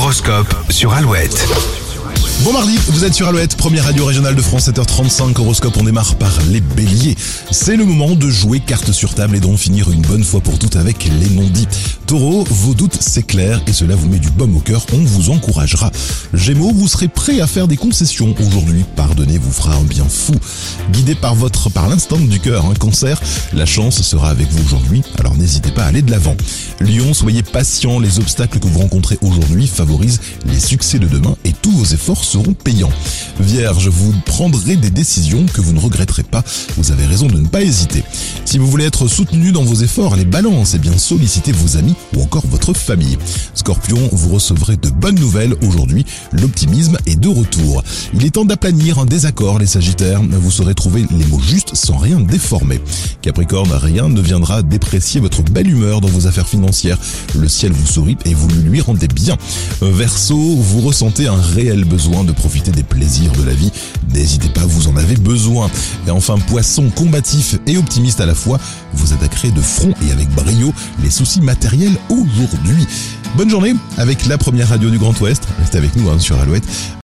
L'horoscope sur Alouette. Bon mardi, vous êtes sur Alouette, première radio régionale de France, 7h35, horoscope, on démarre par les béliers. C'est le moment de jouer carte sur table et d'en finir une bonne fois pour toutes avec les non-dits. Taureau, vos doutes s'éclairent et cela vous met du baume au cœur, on vous encouragera. Gémeaux, vous serez prêt à faire des concessions aujourd'hui, pardonner vous fera un bien fou. Guidé par votre, par l'instinct du cœur, un cancer, la chance sera avec vous aujourd'hui, alors n'hésitez pas à aller de l'avant. Lion, soyez patient, les obstacles que vous rencontrez aujourd'hui favorisent les succès de demain et tous vos efforts seront payants. Vierge, vous prendrez des décisions que vous ne regretterez pas. Vous avez raison de ne pas hésiter. Si vous voulez être soutenu dans vos efforts, les balances, et bien sollicitez vos amis ou encore votre famille. Scorpion, vous recevrez de bonnes nouvelles aujourd'hui. L'optimisme est de retour. Il est temps d'aplanir un désaccord, les Sagittaires. Vous saurez trouver les mots justes sans rien déformer. Capricorne, rien ne viendra déprécier votre belle humeur dans vos affaires financières. Le ciel vous sourit et vous lui rendez bien. Verseau, vous ressentez un réel besoin de profiter des plaisirs de la vie. N'hésitez pas, vous en avez besoin. Et enfin, poisson combatif et optimiste à la fois, vous attaquerez de front et avec brio les soucis matériels aujourd'hui. Bonne journée avec la première radio du Grand Ouest. Restez avec nous hein, sur Alouette.